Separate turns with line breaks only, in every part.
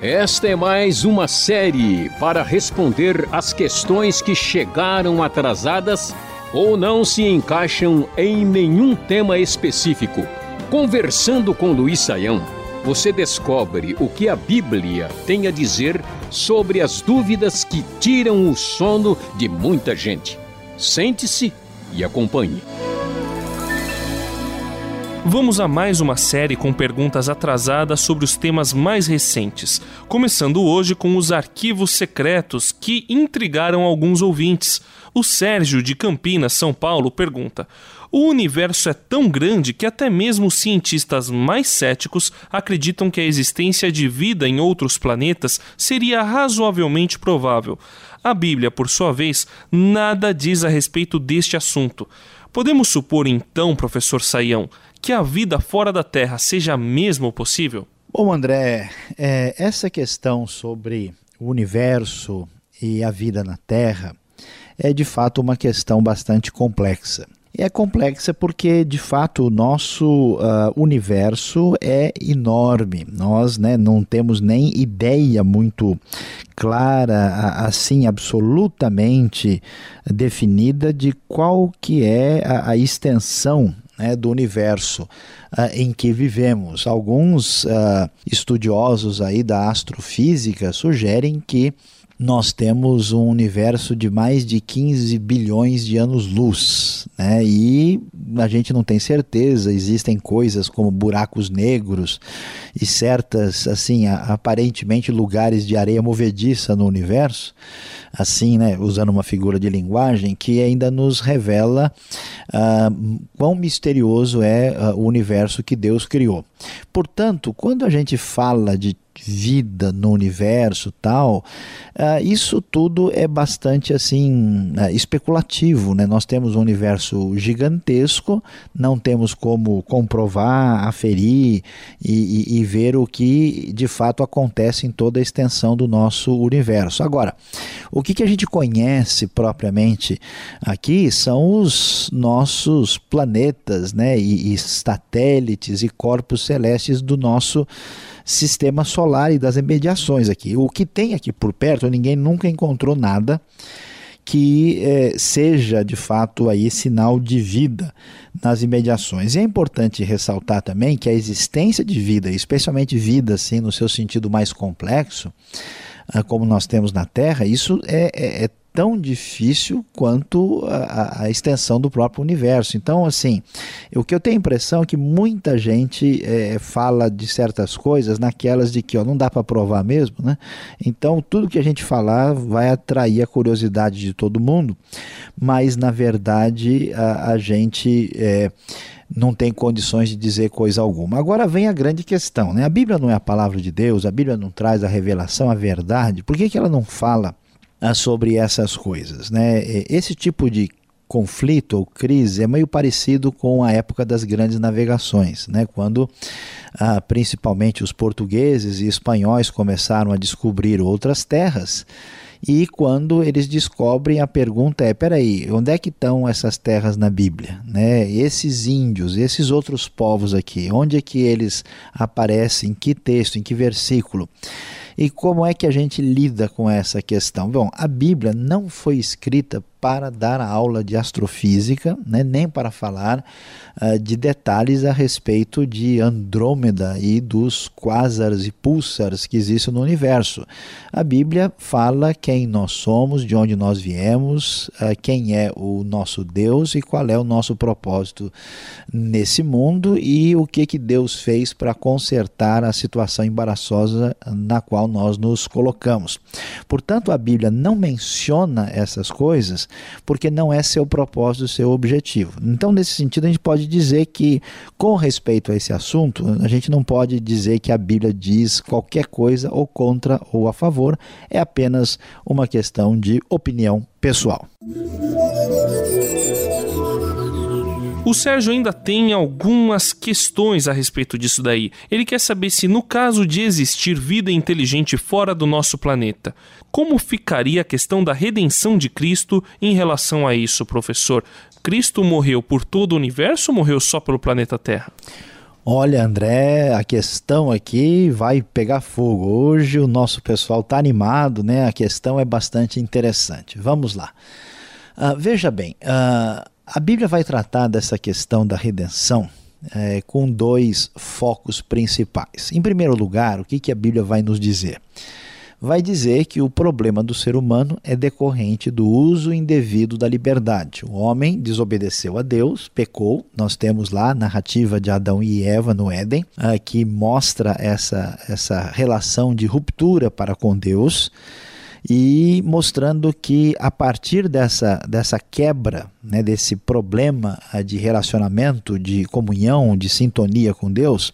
Esta é mais uma série para responder às questões que chegaram atrasadas ou não se encaixam em nenhum tema específico. Conversando com Luiz Saião, você descobre o que a Bíblia tem a dizer sobre as dúvidas que tiram o sono de muita gente. Sente-se e acompanhe.
Vamos a mais uma série com perguntas atrasadas sobre os temas mais recentes, começando hoje com os arquivos secretos que intrigaram alguns ouvintes. O Sérgio de Campinas, São Paulo, pergunta: O universo é tão grande que até mesmo os cientistas mais céticos acreditam que a existência de vida em outros planetas seria razoavelmente provável. A Bíblia, por sua vez, nada diz a respeito deste assunto. Podemos supor então, professor Saião, que a vida fora da Terra seja mesmo possível?
Bom, André, é, essa questão sobre o universo e a vida na Terra é de fato uma questão bastante complexa. E é complexa porque, de fato, o nosso uh, universo é enorme. Nós né, não temos nem ideia muito clara, assim, absolutamente definida de qual que é a, a extensão né, do universo uh, em que vivemos. Alguns uh, estudiosos aí da astrofísica sugerem que nós temos um universo de mais de 15 bilhões de anos-luz, né? E a gente não tem certeza, existem coisas como buracos negros e certas, assim, aparentemente lugares de areia movediça no universo, assim, né, usando uma figura de linguagem que ainda nos revela uh, quão misterioso é uh, o universo que Deus criou. Portanto, quando a gente fala de vida no universo tal, uh, isso tudo é bastante assim uh, especulativo, né? Nós temos um universo gigantesco, não temos como comprovar, aferir e, e, e, ver o que de fato acontece em toda a extensão do nosso universo. Agora, o que, que a gente conhece propriamente aqui são os nossos planetas, né? E, e satélites e corpos celestes do nosso sistema solar e das imediações aqui. O que tem aqui por perto, ninguém nunca encontrou nada que eh, seja de fato aí sinal de vida nas imediações. E é importante ressaltar também que a existência de vida, especialmente vida assim no seu sentido mais complexo, ah, como nós temos na Terra, isso é, é, é tão difícil quanto a, a, extensão do próprio universo. Então, assim, o que eu tenho a impressão é que muita gente é, fala de certas coisas naquelas de que ó, não dá para provar mesmo, né? Então, tudo que a gente falar vai atrair a curiosidade de todo mundo, mas na verdade a, a gente. É, não tem condições de dizer coisa alguma. Agora vem a grande questão, né? A Bíblia não é a palavra de Deus, a Bíblia não traz a revelação, a verdade. Por que, que ela não fala sobre essas coisas. Né? Esse tipo de conflito ou crise é meio parecido com a época das grandes navegações, né? quando ah, principalmente os portugueses e espanhóis começaram a descobrir outras terras. E quando eles descobrem, a pergunta é: peraí, onde é que estão essas terras na Bíblia? Né? Esses índios, esses outros povos aqui, onde é que eles aparecem? Em que texto? Em que versículo? E como é que a gente lida com essa questão? Bom, a Bíblia não foi escrita para dar aula de astrofísica, né, nem para falar uh, de detalhes a respeito de Andrômeda e dos quasars e pulsars que existem no universo. A Bíblia fala quem nós somos, de onde nós viemos, uh, quem é o nosso Deus e qual é o nosso propósito nesse mundo e o que, que Deus fez para consertar a situação embaraçosa na qual nós nos colocamos. Portanto, a Bíblia não menciona essas coisas porque não é seu propósito, seu objetivo. Então, nesse sentido, a gente pode dizer que, com respeito a esse assunto, a gente não pode dizer que a Bíblia diz qualquer coisa ou contra ou a favor, é apenas uma questão de opinião pessoal.
O Sérgio ainda tem algumas questões a respeito disso daí. Ele quer saber se, no caso de existir vida inteligente fora do nosso planeta, como ficaria a questão da redenção de Cristo em relação a isso, professor? Cristo morreu por todo o universo ou morreu só pelo planeta Terra?
Olha, André, a questão aqui vai pegar fogo. Hoje o nosso pessoal está animado, né? A questão é bastante interessante. Vamos lá. Uh, veja bem, uh, a Bíblia vai tratar dessa questão da redenção é, com dois focos principais. Em primeiro lugar, o que, que a Bíblia vai nos dizer? vai dizer que o problema do ser humano é decorrente do uso indevido da liberdade. O homem desobedeceu a Deus, pecou. Nós temos lá a narrativa de Adão e Eva no Éden, uh, que mostra essa, essa relação de ruptura para com Deus e mostrando que a partir dessa, dessa quebra, né, desse problema ah, de relacionamento, de comunhão, de sintonia com Deus,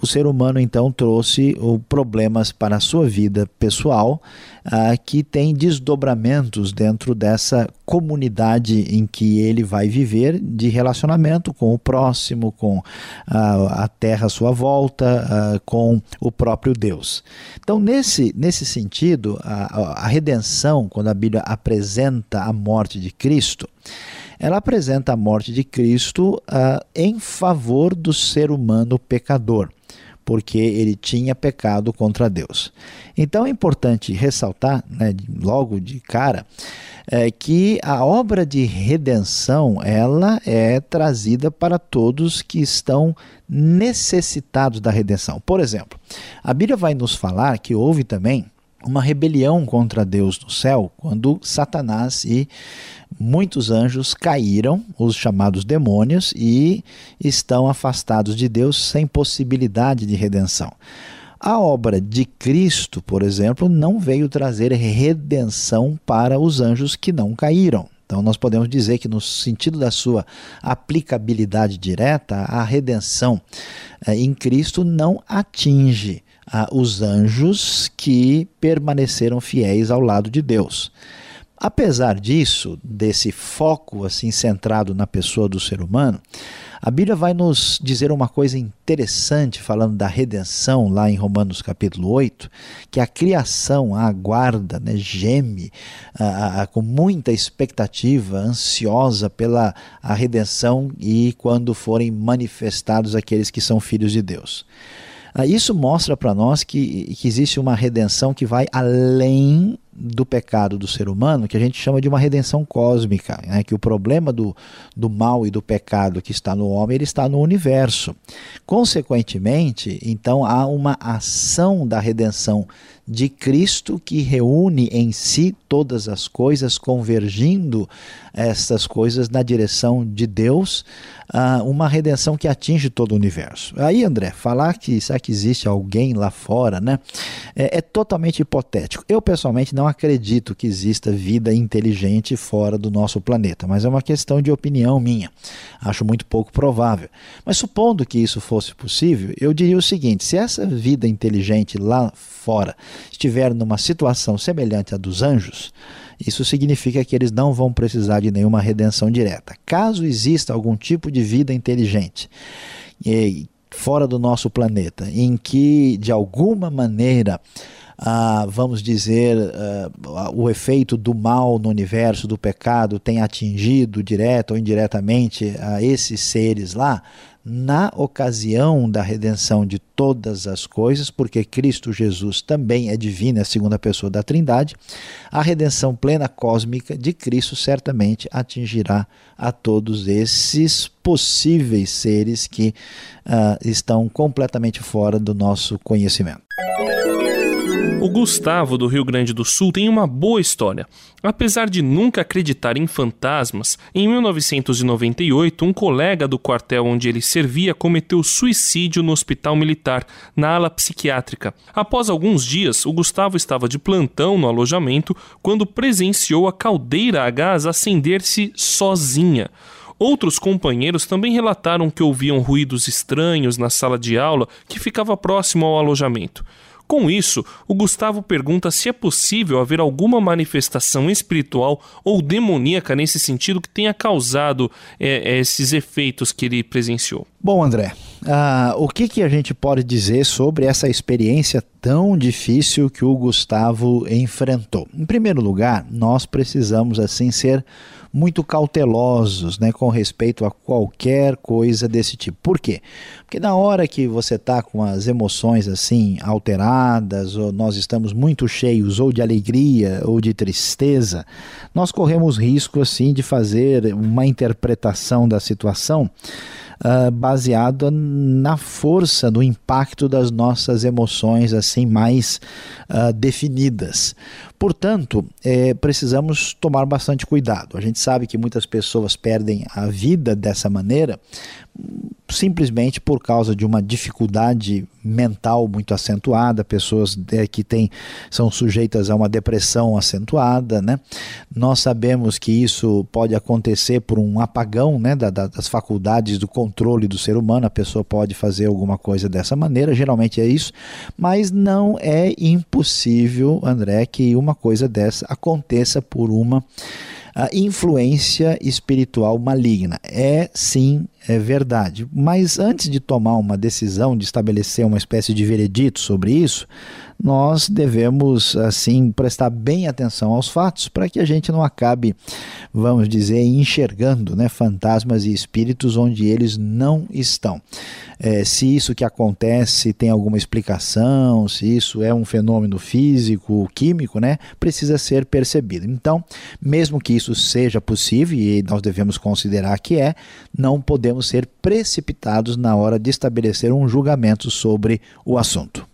o ser humano então trouxe problemas para a sua vida pessoal ah, que tem desdobramentos dentro dessa comunidade em que ele vai viver de relacionamento com o próximo, com ah, a terra à sua volta, ah, com o próprio Deus. Então, nesse, nesse sentido, a, a redenção, quando a Bíblia apresenta a morte de Cristo, ela apresenta a morte de Cristo uh, em favor do ser humano pecador porque ele tinha pecado contra Deus. Então é importante ressaltar, né, logo de cara, é, que a obra de redenção ela é trazida para todos que estão necessitados da redenção. Por exemplo, a Bíblia vai nos falar que houve também uma rebelião contra Deus no céu quando Satanás e muitos anjos caíram, os chamados demônios, e estão afastados de Deus sem possibilidade de redenção. A obra de Cristo, por exemplo, não veio trazer redenção para os anjos que não caíram. Então, nós podemos dizer que, no sentido da sua aplicabilidade direta, a redenção eh, em Cristo não atinge ah, os anjos que permaneceram fiéis ao lado de Deus. Apesar disso, desse foco assim centrado na pessoa do ser humano, a Bíblia vai nos dizer uma coisa interessante falando da redenção lá em Romanos capítulo 8, que a criação aguarda, né, geme a, a, com muita expectativa, ansiosa pela a redenção e quando forem manifestados aqueles que são filhos de Deus. Ah, isso mostra para nós que, que existe uma redenção que vai além do pecado do ser humano, que a gente chama de uma redenção cósmica, né? que o problema do, do mal e do pecado que está no homem, ele está no universo. Consequentemente, então há uma ação da redenção de Cristo que reúne em si todas as coisas, convergindo essas coisas na direção de Deus, uh, uma redenção que atinge todo o universo. Aí, André, falar que será que existe alguém lá fora, né, é, é totalmente hipotético. Eu pessoalmente não acredito que exista vida inteligente fora do nosso planeta, mas é uma questão de opinião minha. Acho muito pouco provável. Mas supondo que isso fosse possível, eu diria o seguinte: se essa vida inteligente lá fora estiver numa situação semelhante à dos anjos, isso significa que eles não vão precisar de nenhuma redenção direta. Caso exista algum tipo de vida inteligente fora do nosso planeta, em que de alguma maneira ah, vamos dizer, ah, o efeito do mal no universo, do pecado, tem atingido direta ou indiretamente a esses seres lá, na ocasião da redenção de todas as coisas, porque Cristo Jesus também é divino, é a segunda pessoa da Trindade, a redenção plena cósmica de Cristo certamente atingirá a todos esses possíveis seres que uh, estão completamente fora do nosso conhecimento.
O Gustavo do Rio Grande do Sul tem uma boa história. Apesar de nunca acreditar em fantasmas, em 1998 um colega do quartel onde ele servia cometeu suicídio no hospital militar, na ala psiquiátrica. Após alguns dias, o Gustavo estava de plantão no alojamento quando presenciou a caldeira a gás acender-se sozinha. Outros companheiros também relataram que ouviam ruídos estranhos na sala de aula que ficava próximo ao alojamento. Com isso, o Gustavo pergunta se é possível haver alguma manifestação espiritual ou demoníaca nesse sentido que tenha causado é, esses efeitos que ele presenciou.
Bom, André, uh, o que, que a gente pode dizer sobre essa experiência tão difícil que o Gustavo enfrentou? Em primeiro lugar, nós precisamos assim ser muito cautelosos né, com respeito a qualquer coisa desse tipo. Por quê? Porque na hora que você está com as emoções assim alteradas, ou nós estamos muito cheios ou de alegria ou de tristeza, nós corremos risco assim de fazer uma interpretação da situação uh, baseada na força, no impacto das nossas emoções assim mais uh, definidas. Portanto, é, precisamos tomar bastante cuidado. A gente sabe que muitas pessoas perdem a vida dessa maneira simplesmente por causa de uma dificuldade mental muito acentuada, pessoas é, que têm, são sujeitas a uma depressão acentuada, né? Nós sabemos que isso pode acontecer por um apagão, né, da, das faculdades do controle do ser humano, a pessoa pode fazer alguma coisa dessa maneira, geralmente é isso, mas não é impossível, André, que uma coisa dessa aconteça por uma a influência espiritual maligna. É sim, é verdade. Mas antes de tomar uma decisão de estabelecer uma espécie de veredito sobre isso, nós devemos assim prestar bem atenção aos fatos para que a gente não acabe, vamos dizer, enxergando né, fantasmas e espíritos onde eles não estão. É, se isso que acontece tem alguma explicação, se isso é um fenômeno físico, químico, né, precisa ser percebido. Então, mesmo que isso seja possível, e nós devemos considerar que é, não podemos ser precipitados na hora de estabelecer um julgamento sobre o assunto.